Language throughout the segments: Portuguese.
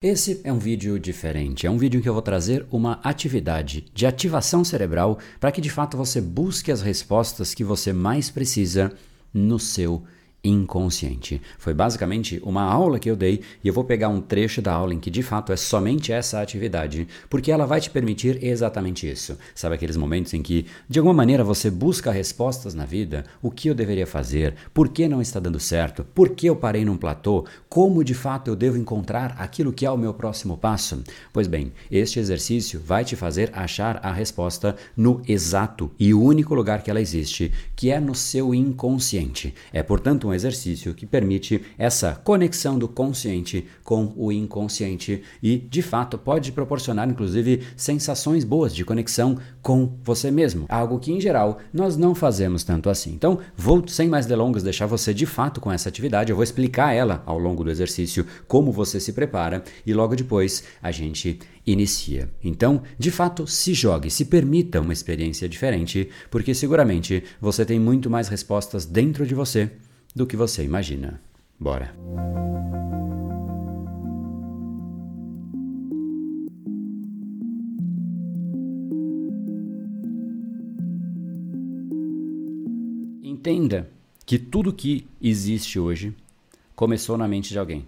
Esse é um vídeo diferente, é um vídeo em que eu vou trazer uma atividade de ativação cerebral para que de fato você busque as respostas que você mais precisa no seu inconsciente. Foi basicamente uma aula que eu dei e eu vou pegar um trecho da aula em que de fato é somente essa atividade, porque ela vai te permitir exatamente isso. Sabe aqueles momentos em que de alguma maneira você busca respostas na vida? O que eu deveria fazer? Por que não está dando certo? Por que eu parei num platô? Como de fato eu devo encontrar aquilo que é o meu próximo passo? Pois bem, este exercício vai te fazer achar a resposta no exato e único lugar que ela existe, que é no seu inconsciente. É portanto um exercício que permite essa conexão do consciente com o inconsciente e, de fato, pode proporcionar, inclusive, sensações boas de conexão com você mesmo. Algo que, em geral, nós não fazemos tanto assim. Então, vou, sem mais delongas, deixar você de fato com essa atividade. Eu vou explicar ela ao longo do exercício, como você se prepara e logo depois a gente inicia. Então, de fato, se jogue, se permita uma experiência diferente, porque seguramente você tem muito mais respostas dentro de você do que você imagina. Bora! Entenda que tudo que existe hoje começou na mente de alguém.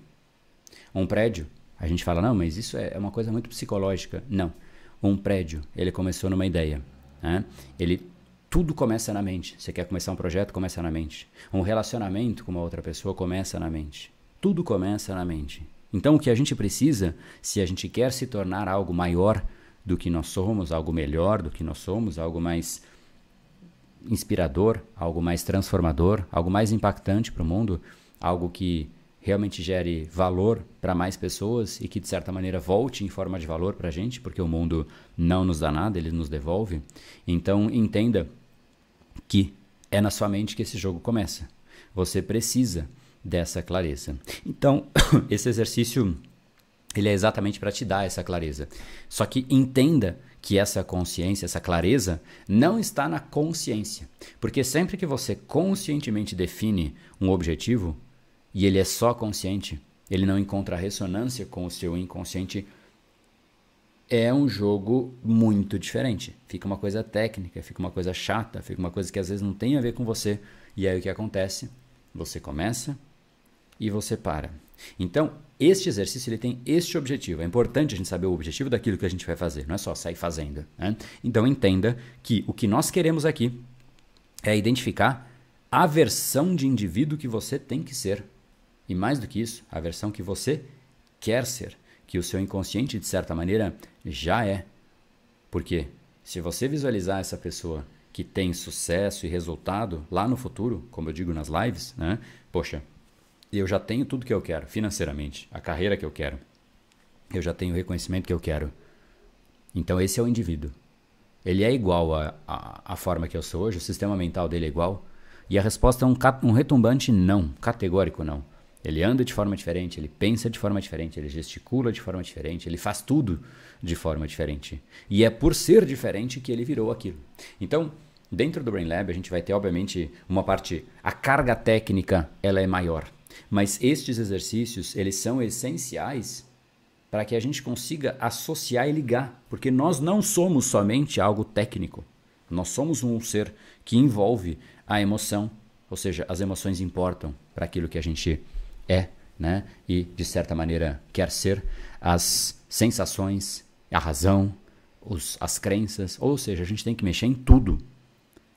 Um prédio, a gente fala, não, mas isso é uma coisa muito psicológica. Não. Um prédio, ele começou numa ideia. Né? Ele tudo começa na mente. Você quer começar um projeto, começa na mente. Um relacionamento com uma outra pessoa começa na mente. Tudo começa na mente. Então, o que a gente precisa, se a gente quer se tornar algo maior do que nós somos, algo melhor do que nós somos, algo mais inspirador, algo mais transformador, algo mais impactante para o mundo, algo que realmente gere valor para mais pessoas e que de certa maneira volte em forma de valor para a gente, porque o mundo não nos dá nada, ele nos devolve. Então entenda que é na sua mente que esse jogo começa. Você precisa dessa clareza. Então, esse exercício ele é exatamente para te dar essa clareza. Só que entenda que essa consciência, essa clareza, não está na consciência. Porque sempre que você conscientemente define um objetivo e ele é só consciente, ele não encontra ressonância com o seu inconsciente é um jogo muito diferente. Fica uma coisa técnica, fica uma coisa chata, fica uma coisa que às vezes não tem a ver com você. E aí o que acontece? Você começa e você para. Então, este exercício ele tem este objetivo. É importante a gente saber o objetivo daquilo que a gente vai fazer, não é só sair fazendo. Né? Então, entenda que o que nós queremos aqui é identificar a versão de indivíduo que você tem que ser. E mais do que isso, a versão que você quer ser que o seu inconsciente, de certa maneira, já é. Porque se você visualizar essa pessoa que tem sucesso e resultado lá no futuro, como eu digo nas lives, né? Poxa, eu já tenho tudo que eu quero financeiramente, a carreira que eu quero. Eu já tenho o reconhecimento que eu quero. Então esse é o indivíduo. Ele é igual à a, a, a, forma que eu sou hoje, o sistema mental dele é igual. E a resposta é um, um retumbante não, categórico não. Ele anda de forma diferente, ele pensa de forma diferente, ele gesticula de forma diferente, ele faz tudo de forma diferente. E é por ser diferente que ele virou aquilo. Então, dentro do Brain Lab, a gente vai ter, obviamente, uma parte. A carga técnica ela é maior. Mas estes exercícios, eles são essenciais para que a gente consiga associar e ligar. Porque nós não somos somente algo técnico. Nós somos um ser que envolve a emoção. Ou seja, as emoções importam para aquilo que a gente é, né? E de certa maneira quer ser as sensações, a razão, os, as crenças, ou seja, a gente tem que mexer em tudo.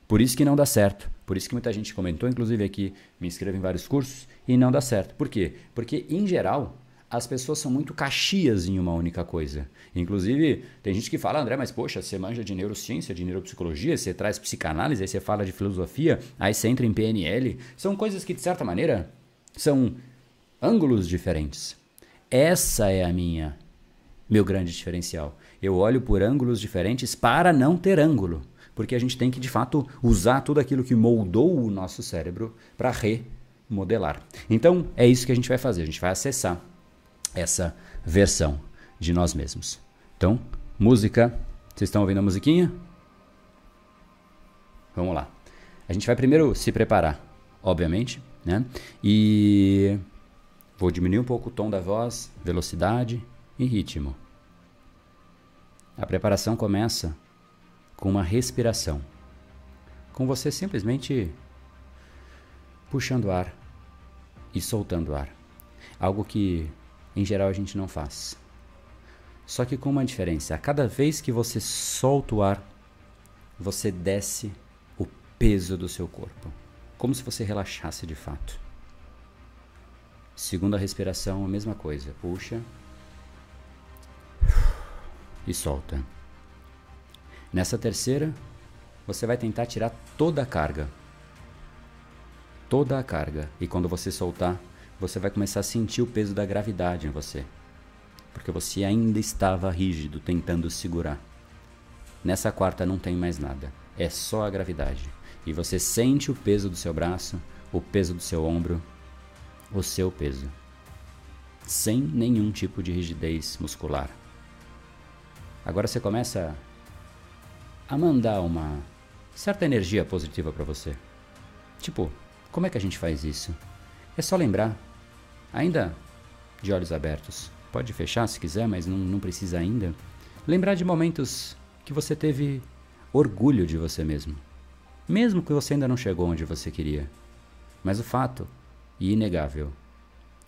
Por isso que não dá certo. Por isso que muita gente comentou, inclusive aqui, me inscreve em vários cursos e não dá certo. Por quê? Porque em geral as pessoas são muito caxias em uma única coisa. Inclusive, tem gente que fala, André, mas poxa, você manja de neurociência, de neuropsicologia, você traz psicanálise, aí você fala de filosofia, aí você entra em PNL. São coisas que, de certa maneira, são ângulos diferentes. Essa é a minha meu grande diferencial. Eu olho por ângulos diferentes para não ter ângulo, porque a gente tem que de fato usar tudo aquilo que moldou o nosso cérebro para remodelar. Então, é isso que a gente vai fazer. A gente vai acessar essa versão de nós mesmos. Então, música. Vocês estão ouvindo a musiquinha? Vamos lá. A gente vai primeiro se preparar, obviamente, né? E Vou diminuir um pouco o tom da voz, velocidade, e ritmo. A preparação começa com uma respiração, com você simplesmente puxando ar e soltando ar. Algo que em geral a gente não faz. Só que com uma diferença: a cada vez que você solta o ar, você desce o peso do seu corpo, como se você relaxasse de fato. Segunda respiração, a mesma coisa. Puxa e solta. Nessa terceira, você vai tentar tirar toda a carga. Toda a carga. E quando você soltar, você vai começar a sentir o peso da gravidade em você. Porque você ainda estava rígido, tentando segurar. Nessa quarta não tem mais nada. É só a gravidade. E você sente o peso do seu braço, o peso do seu ombro, o seu peso. Sem nenhum tipo de rigidez muscular. Agora você começa a mandar uma certa energia positiva para você. Tipo, como é que a gente faz isso? É só lembrar, ainda de olhos abertos. Pode fechar se quiser, mas não, não precisa ainda. Lembrar de momentos que você teve orgulho de você mesmo. Mesmo que você ainda não chegou onde você queria. Mas o fato, e inegável,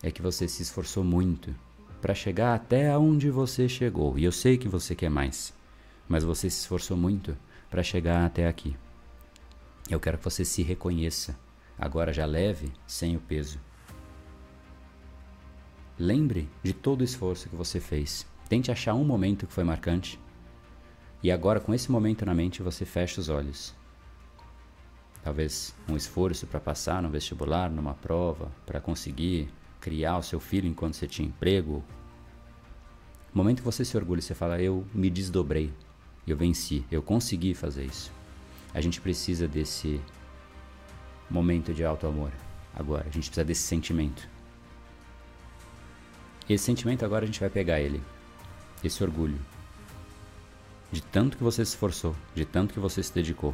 é que você se esforçou muito para chegar até onde você chegou. E eu sei que você quer mais, mas você se esforçou muito para chegar até aqui. Eu quero que você se reconheça, agora já leve, sem o peso. Lembre de todo o esforço que você fez. Tente achar um momento que foi marcante. E agora, com esse momento na mente, você fecha os olhos. Talvez um esforço para passar no vestibular, numa prova, para conseguir criar o seu filho enquanto você tinha emprego. No momento que você se orgulha, você fala: Eu me desdobrei, eu venci, eu consegui fazer isso. A gente precisa desse momento de alto amor. Agora, a gente precisa desse sentimento. Esse sentimento agora a gente vai pegar ele, esse orgulho, de tanto que você se esforçou, de tanto que você se dedicou.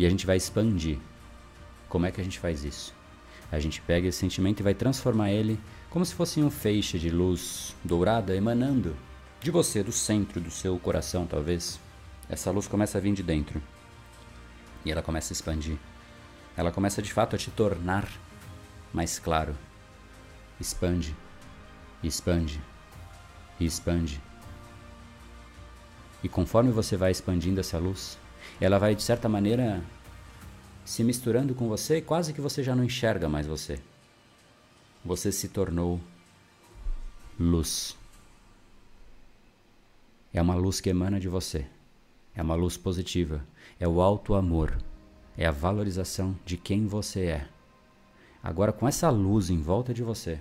E a gente vai expandir. Como é que a gente faz isso? A gente pega esse sentimento e vai transformar ele como se fosse um feixe de luz dourada emanando de você, do centro do seu coração, talvez. Essa luz começa a vir de dentro. E ela começa a expandir. Ela começa de fato a te tornar mais claro. Expande, expande, expande. E conforme você vai expandindo essa luz, ela vai de certa maneira se misturando com você e quase que você já não enxerga mais você. Você se tornou luz. É uma luz que emana de você. É uma luz positiva. É o alto amor. É a valorização de quem você é. Agora, com essa luz em volta de você,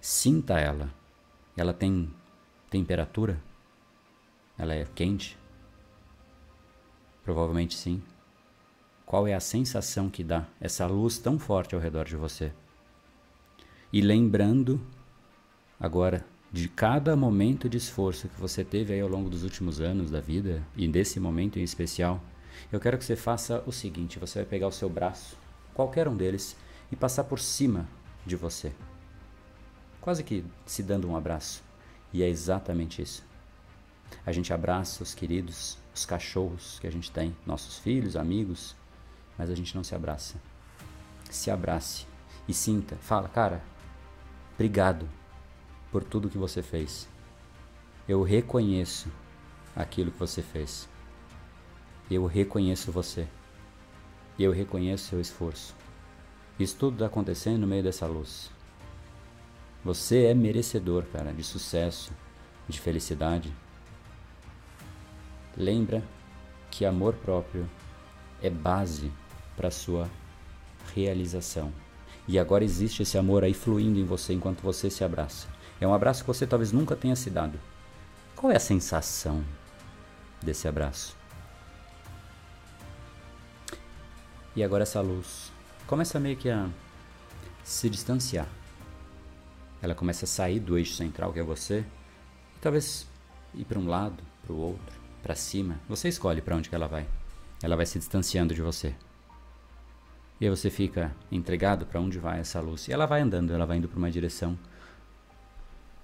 sinta ela. Ela tem temperatura? Ela é quente? Provavelmente sim. Qual é a sensação que dá essa luz tão forte ao redor de você? E lembrando agora de cada momento de esforço que você teve aí ao longo dos últimos anos da vida e desse momento em especial, eu quero que você faça o seguinte: você vai pegar o seu braço, qualquer um deles, e passar por cima de você, quase que se dando um abraço. E é exatamente isso. A gente abraça os queridos, os cachorros que a gente tem, nossos filhos, amigos, mas a gente não se abraça. Se abrace e sinta, fala, cara, obrigado por tudo que você fez. Eu reconheço aquilo que você fez. Eu reconheço você. Eu reconheço seu esforço. Isso tudo está acontecendo no meio dessa luz. Você é merecedor, cara, de sucesso, de felicidade. Lembra que amor próprio é base para sua realização. E agora existe esse amor aí fluindo em você enquanto você se abraça. É um abraço que você talvez nunca tenha se dado. Qual é a sensação desse abraço? E agora essa luz começa meio que a se distanciar. Ela começa a sair do eixo central que é você e talvez ir para um lado, para o outro, para cima. Você escolhe para onde que ela vai. Ela vai se distanciando de você. E aí você fica entregado para onde vai essa luz. E ela vai andando, ela vai indo para uma direção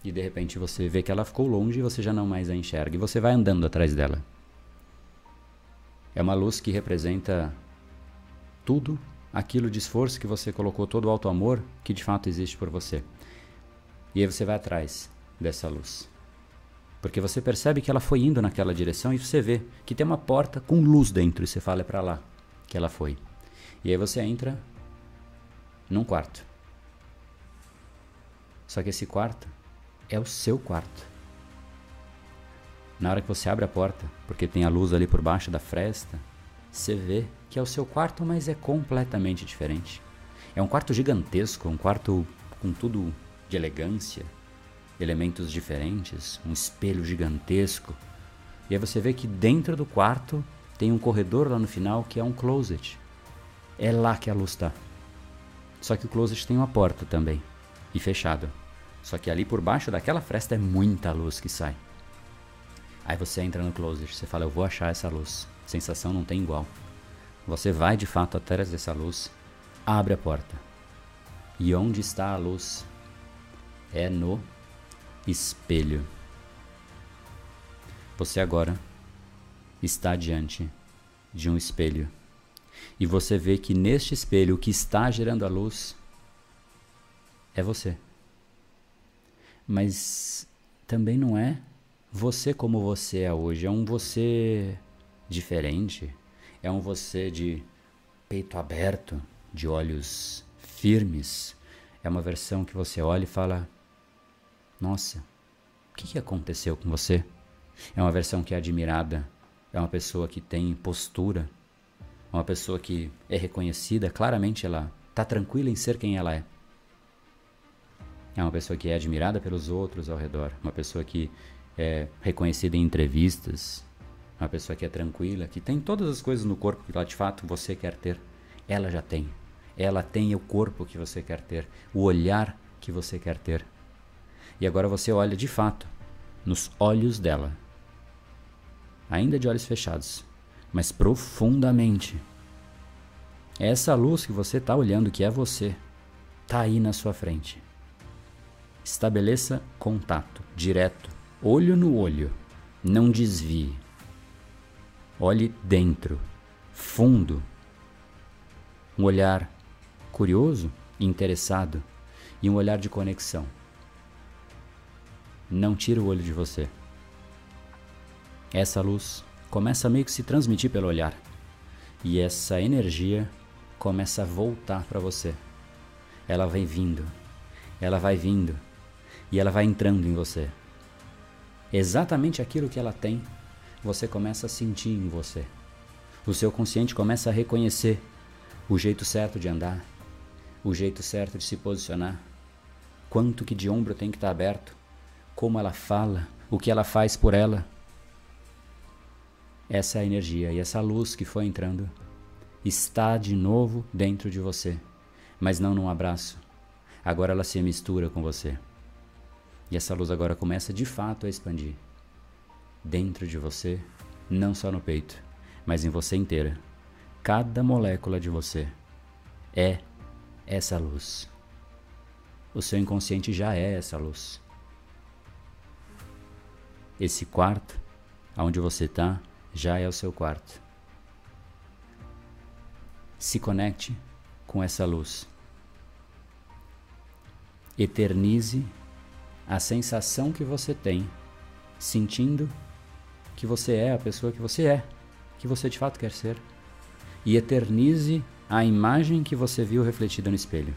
E de repente você vê que ela ficou longe e você já não mais a enxerga. E você vai andando atrás dela. É uma luz que representa tudo aquilo de esforço que você colocou, todo o alto amor que de fato existe por você. E aí você vai atrás dessa luz. Porque você percebe que ela foi indo naquela direção e você vê que tem uma porta com luz dentro e você fala é para lá que ela foi. E aí você entra num quarto. Só que esse quarto é o seu quarto. Na hora que você abre a porta, porque tem a luz ali por baixo da fresta, você vê que é o seu quarto, mas é completamente diferente. É um quarto gigantesco, um quarto com tudo de elegância, elementos diferentes, um espelho gigantesco. E aí você vê que dentro do quarto tem um corredor lá no final que é um closet. É lá que a luz está. Só que o closet tem uma porta também, e fechado. Só que ali por baixo daquela fresta é muita luz que sai. Aí você entra no closet, você fala, eu vou achar essa luz. Sensação não tem igual. Você vai de fato atrás dessa luz, abre a porta. E onde está a luz? É no espelho. Você agora está diante de um espelho. E você vê que neste espelho o que está gerando a luz é você. Mas também não é você como você é hoje, é um você diferente, é um você de peito aberto, de olhos firmes. É uma versão que você olha e fala: Nossa, o que, que aconteceu com você? É uma versão que é admirada, é uma pessoa que tem postura, é uma pessoa que é reconhecida, claramente ela está tranquila em ser quem ela é. É uma pessoa que é admirada pelos outros ao redor, uma pessoa que é reconhecida em entrevistas, uma pessoa que é tranquila, que tem todas as coisas no corpo que lá de fato você quer ter, ela já tem. Ela tem o corpo que você quer ter, o olhar que você quer ter. E agora você olha de fato nos olhos dela, ainda de olhos fechados, mas profundamente. É essa luz que você está olhando, que é você, está aí na sua frente. Estabeleça contato direto, olho no olho. Não desvie. Olhe dentro, fundo. Um olhar curioso, interessado e um olhar de conexão. Não tira o olho de você. Essa luz começa a meio que se transmitir pelo olhar. E essa energia começa a voltar para você. Ela vai vindo, ela vai vindo e ela vai entrando em você. Exatamente aquilo que ela tem você começa a sentir em você. O seu consciente começa a reconhecer o jeito certo de andar, o jeito certo de se posicionar, quanto que de ombro tem que estar aberto, como ela fala, o que ela faz por ela. Essa é a energia e essa luz que foi entrando está de novo dentro de você, mas não num abraço. Agora ela se mistura com você. E essa luz agora começa de fato a expandir dentro de você, não só no peito, mas em você inteira. Cada molécula de você é essa luz. O seu inconsciente já é essa luz. Esse quarto, onde você está, já é o seu quarto. Se conecte com essa luz. Eternize a sensação que você tem sentindo que você é a pessoa que você é, que você de fato quer ser. E eternize a imagem que você viu refletida no espelho.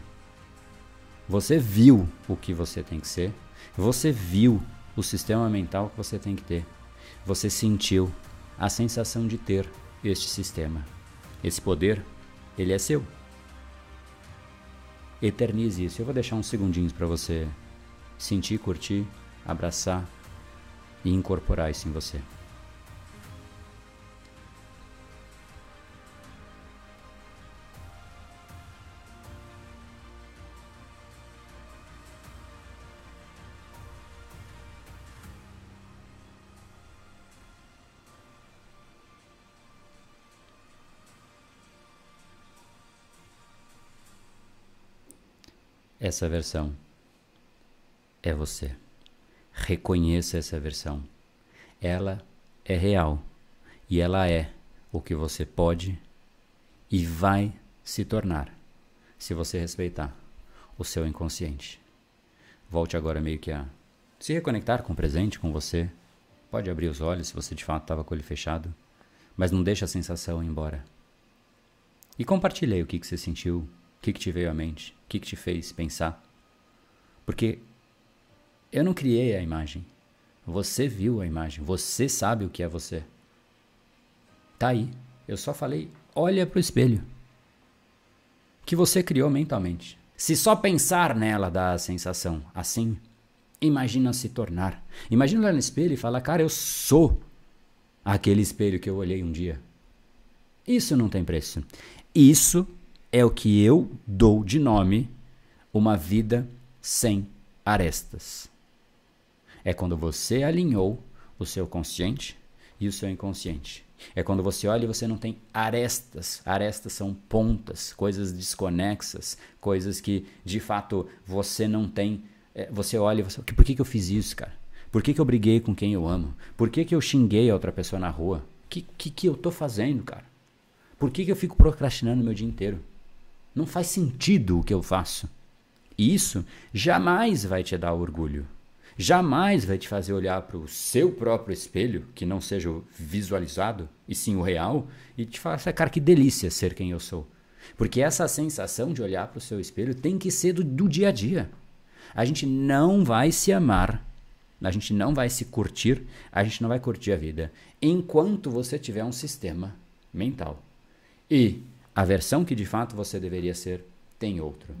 Você viu o que você tem que ser, você viu o sistema mental que você tem que ter, você sentiu a sensação de ter este sistema. Esse poder, ele é seu. Eternize isso. Eu vou deixar uns segundinhos para você sentir, curtir, abraçar e incorporar isso em você. Essa versão é você. Reconheça essa versão. Ela é real e ela é o que você pode e vai se tornar se você respeitar o seu inconsciente. Volte agora meio que a se reconectar com o presente, com você. Pode abrir os olhos se você de fato estava com ele fechado, mas não deixe a sensação ir embora. E compartilhe o que, que você sentiu, o que, que te veio à mente, que, que te fez pensar. Porque eu não criei a imagem. Você viu a imagem. Você sabe o que é você. Tá aí. Eu só falei, olha para o espelho. Que você criou mentalmente. Se só pensar nela dá a sensação assim, imagina se tornar. Imagina olhar no espelho e falar, cara, eu sou aquele espelho que eu olhei um dia. Isso não tem preço. Isso é o que eu dou de nome uma vida sem arestas. É quando você alinhou o seu consciente e o seu inconsciente. É quando você olha e você não tem arestas. Arestas são pontas, coisas desconexas, coisas que de fato você não tem. É, você olha e você. Por que, que eu fiz isso, cara? Por que, que eu briguei com quem eu amo? Por que, que eu xinguei a outra pessoa na rua? O que, que, que eu tô fazendo, cara? Por que, que eu fico procrastinando o meu dia inteiro? Não faz sentido o que eu faço. E isso jamais vai te dar orgulho. Jamais vai te fazer olhar para o seu próprio espelho, que não seja o visualizado, e sim o real, e te falar, cara, que delícia ser quem eu sou. Porque essa sensação de olhar para o seu espelho tem que ser do, do dia a dia. A gente não vai se amar a gente não vai se curtir, a gente não vai curtir a vida enquanto você tiver um sistema mental. E a versão que de fato você deveria ser tem outro.